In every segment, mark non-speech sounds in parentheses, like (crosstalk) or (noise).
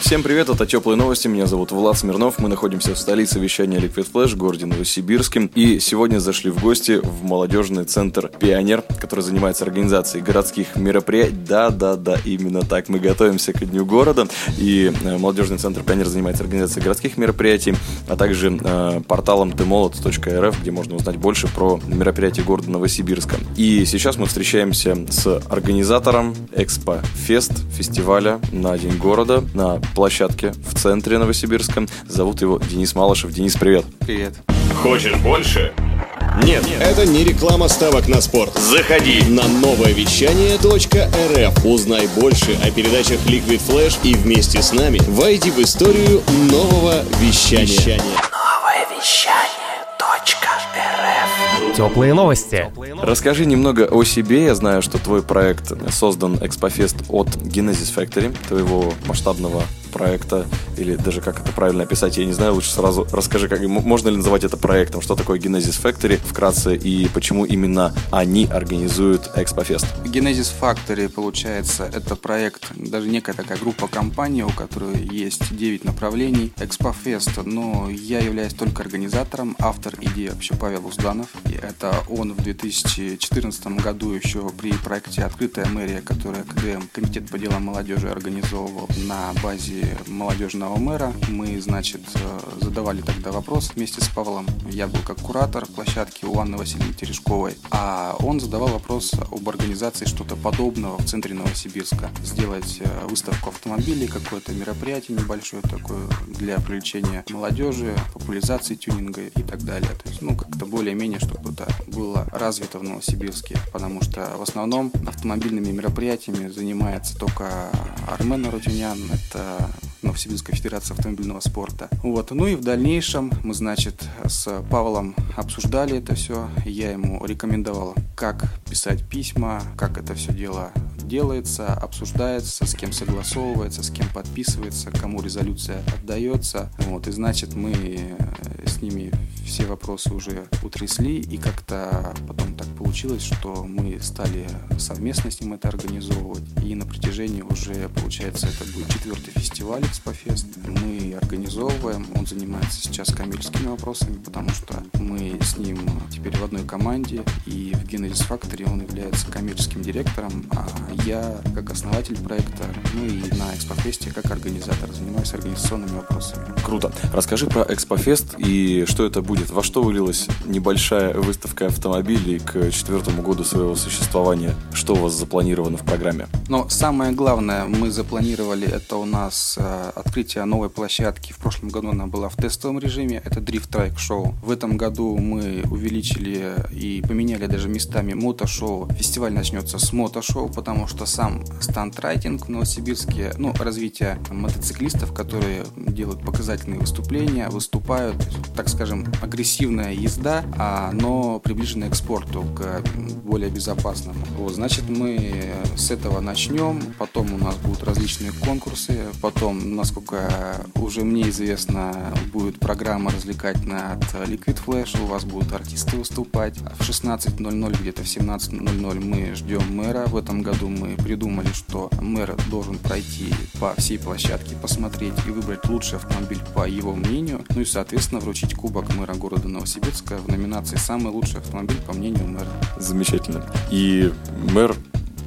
Всем привет, это Теплые новости, меня зовут Влад Смирнов, мы находимся в столице вещания Liquid Flash, городе Новосибирске, и сегодня зашли в гости в молодежный центр «Пионер», который занимается организацией городских мероприятий, да-да-да, именно так, мы готовимся к Дню города, и э, молодежный центр «Пионер» занимается организацией городских мероприятий, а также э, порталом tmolot.rf, где можно узнать больше про мероприятия города Новосибирска. И сейчас мы встречаемся с организатором Экспо Фест фестиваля на День города на площадке в центре Новосибирска. Зовут его Денис Малышев. Денис, привет. Привет. Хочешь больше? Нет, это не реклама ставок на спорт. Заходи На новое вещание .рф. Узнай больше о передачах Liquid Flash и вместе с нами войди в историю нового вещания. Теплые новости. Расскажи немного о себе. Я знаю, что твой проект создан Экспофест от Genesis Factory, твоего масштабного проекта, или даже как это правильно описать, я не знаю, лучше сразу расскажи, как, можно ли называть это проектом, что такое Genesis Factory вкратце, и почему именно они организуют Экспофест. Genesis Factory, получается, это проект, даже некая такая группа компаний, у которой есть 9 направлений. ExpoFest, но я являюсь только организатором, автор идеи вообще Павел Узданов. И это он в 2014 году еще при проекте «Открытая мэрия», которая КДМ, Комитет по делам молодежи, организовывал на базе молодежного мэра. Мы, значит, э, задавали тогда вопрос вместе с Павлом. Я был как куратор площадки у Анны Васильевны Терешковой, а он задавал вопрос об организации что-то подобного в центре Новосибирска. Сделать э, выставку автомобилей, какое-то мероприятие небольшое такое для привлечения молодежи, популяризации тюнинга и так далее. То есть, ну, как-то более-менее, чтобы это было развито в Новосибирске, потому что в основном автомобильными мероприятиями занимается только Армен Арутюнян, это Новосибирская Федерация автомобильного спорта. Вот. Ну и в дальнейшем мы, значит, с Павлом обсуждали это все. Я ему рекомендовал, как писать письма, как это все дело делается, обсуждается, с кем согласовывается, с кем подписывается, кому резолюция отдается. Вот. И значит, мы с ними все вопросы уже утрясли, и как-то потом получилось, что мы стали совместно с ним это организовывать. И на протяжении уже, получается, это будет четвертый фестиваль Экспофест. Мы организовываем, он занимается сейчас коммерческими вопросами, потому что мы с ним теперь в одной команде, и в Genesis Factory он является коммерческим директором, а я как основатель проекта, ну и на Экспофесте как организатор занимаюсь организационными вопросами. Круто. Расскажи про Экспофест и что это будет. Во что вылилась небольшая выставка автомобилей к четвертому году своего существования? Что у вас запланировано в программе? Но самое главное, мы запланировали, это у нас э, открытие новой площадки. В прошлом году она была в тестовом режиме, это Drift Trike Show. В этом году мы увеличили и поменяли даже местами мотошоу. Фестиваль начнется с мотошоу, потому что сам стандрайтинг в Новосибирске, ну, развитие мотоциклистов, которые делают показательные выступления, выступают, так скажем, агрессивная езда, а, но приближенная к спорту, к более безопасному. Вот, значит, мы с этого начнем, потом у нас будут различные конкурсы, потом, насколько уже мне известно, будет программа развлекательная от Liquid Flash, у вас будут артисты выступать. В 16.00, где-то в 17.00 мы ждем мэра. В этом году мы придумали, что мэр должен пройти по всей площадке, посмотреть и выбрать лучший автомобиль по его мнению, ну и, соответственно, вручить кубок мэра города Новосибирска в номинации «Самый лучший автомобиль по мнению мэра». Замечательно. И мэр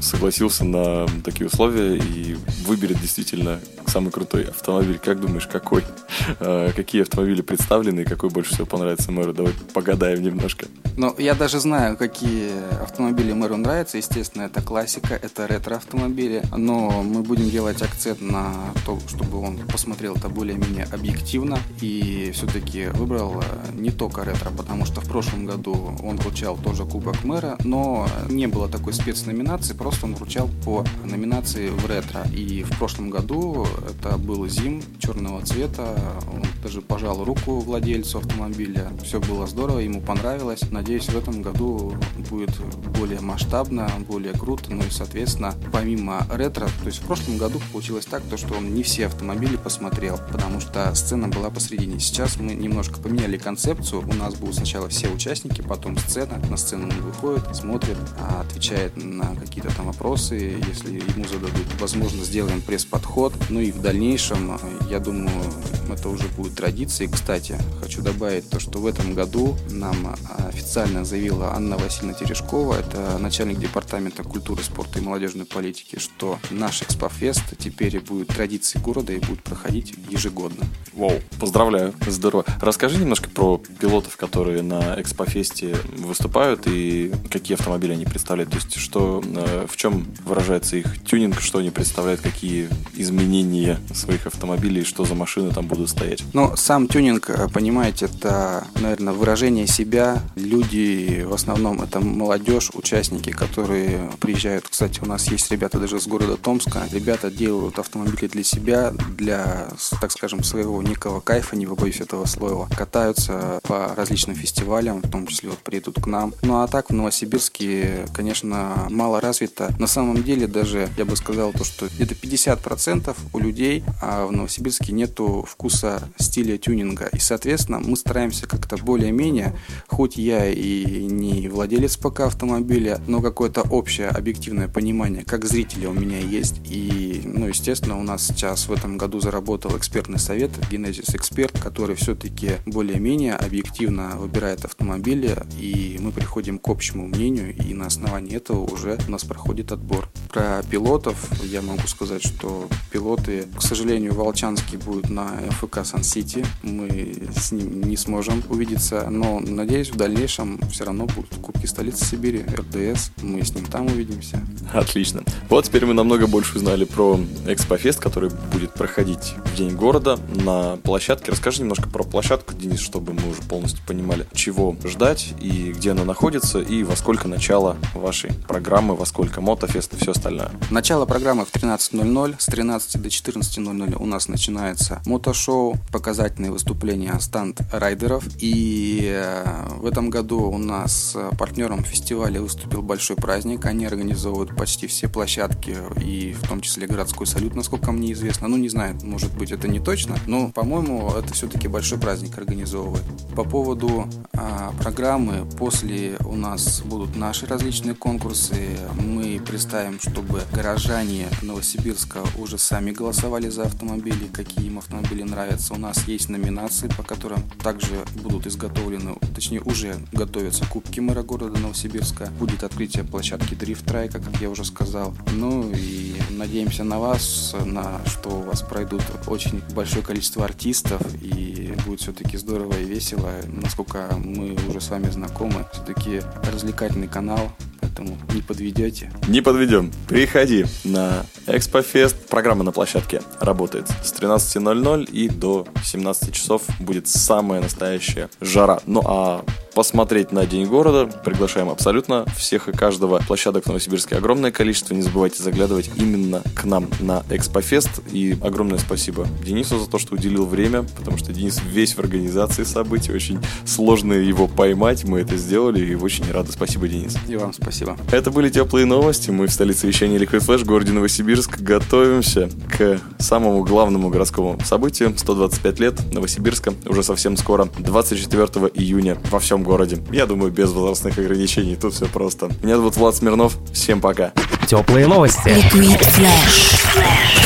согласился на такие условия и выберет действительно самый крутой автомобиль. Как думаешь, какой? (laughs) А, Какие автомобили представлены и какой больше всего понравится мэру? Давай погадаем немножко. Ну, я даже знаю, какие автомобили мэру нравятся. Естественно, это классика, это ретро-автомобили. Но мы будем делать акцент на то, чтобы он посмотрел это более-менее объективно и все-таки выбрал э, не только ретро, потому что в прошлом году он получал тоже Кубок мэра, но не было такой спецноминации, просто просто он вручал по номинации в ретро. И в прошлом году это был Зим черного цвета. Он даже пожал руку владельцу автомобиля. Все было здорово, ему понравилось. Надеюсь, в этом году будет более масштабно, более круто. Ну и, соответственно, помимо ретро, то есть в прошлом году получилось так, то, что он не все автомобили посмотрел, потому что сцена была посредине. Сейчас мы немножко поменяли концепцию. У нас будут сначала все участники, потом сцена. На сцену он выходит, смотрит, а отвечает на какие-то там вопросы. Если ему зададут, возможно, сделаем пресс-подход. Ну и в дальнейшем, я думаю, это уже будет традицией. Кстати, хочу добавить то, что в этом году нам официально заявила Анна Васильевна Терешкова, это начальник департамента культуры, спорта и молодежной политики, что наш Экспофест теперь будет традицией города и будет проходить ежегодно. Вау, поздравляю, здорово. Расскажи немножко про пилотов, которые на Экспофесте выступают и какие автомобили они представляют. То есть, что, э, в чем выражается их тюнинг, что они представляют, какие изменения своих автомобилей, что за машины там будут стоять. Ну, сам тюнинг, э, понимаете, это, наверное, выражение себя. Люди, в основном, это молодежь, участники, которые приезжают. Кстати, у нас есть ребята даже с города Томска. Ребята делают автомобили для себя, для, так скажем, своего некого кайфа, не побоюсь этого слова. Катаются по различным фестивалям, в том числе вот приедут к нам. Ну а так в Новосибирске, конечно, мало развито. На самом деле даже, я бы сказал, то, что где-то 50% у людей, а в Новосибирске нету вкуса стиля тюнинга. И, соответственно, мы стараемся как-то более-менее, хоть я и не владелец пока автомобиля, но какое-то общее объективное понимание, как зрителя у меня есть. И, ну, естественно, у нас сейчас в этом году заработал экспертный совет Genesis Expert, который все-таки более-менее объективно выбирает автомобили, и мы приходим к общему мнению, и на основании этого уже у нас проходит отбор. Про пилотов я могу сказать, что пилоты, к сожалению, Волчанский будет на ФК Сан-Сити. Мы с ним не сможем увидеться, но надеюсь, в дальнейшем все равно будут Кубки столицы Сибири, РДС. Мы с ним там увидимся. Отлично. Вот теперь мы намного больше узнали про Экспофест, который будет проходить в День города на площадке. Расскажи немножко про площадку, Денис, чтобы мы уже полностью понимали, чего ждать и где она находится, и во сколько начало вашей программы, во сколько мотофест и все остальное. Начало программы в 13.00. С 13 до 14.00 у нас начинается мотошоу, показательные выступления станд райдеров. И э, в этом году у нас партнером фестиваля выступил большой праздник. Они организовывают почти все площадки, и в том числе городской салют, насколько мне известно. Ну, не знаю, может быть, это не точно, но, по-моему, это все-таки большой праздник организовывает. По поводу а, программы, после у нас будут наши различные конкурсы. Мы представим, чтобы горожане Новосибирска уже сами голосовали за автомобили, какие им автомобили нравятся. У нас есть номинации, по которым также будут изготовлены, точнее уже готовятся кубки мэра города Новосибирска. Будет открытие площадки Drift Трайка, как я уже сказал. Ну и надеемся на вас, на что у вас пройдут очень большое количество артистов и будет все-таки здорово и весело. Насколько мы уже с вами знакомы, все-таки развлекательный канал, поэтому не подведете. Не подведем. Приходи на Экспофест. Программа на площадке работает с 13.00 и до 17 часов будет самая настоящая жара. Ну а посмотреть на День города. Приглашаем абсолютно всех и каждого. Площадок в Новосибирске огромное количество. Не забывайте заглядывать именно к нам на Экспофест. И огромное спасибо Денису за то, что уделил время, потому что Денис весь в организации событий. Очень сложно его поймать. Мы это сделали и очень рады. Спасибо, Денис. И вам спасибо. Это были теплые новости. Мы в столице вещания Liquid Flash, городе Новосибирск. Готовимся к самому главному городскому событию. 125 лет Новосибирска. Уже совсем скоро, 24 июня во всем городе. Я думаю, без возрастных ограничений. Тут все просто. Меня зовут Влад Смирнов. Всем пока. Теплые новости. Liquid Flash.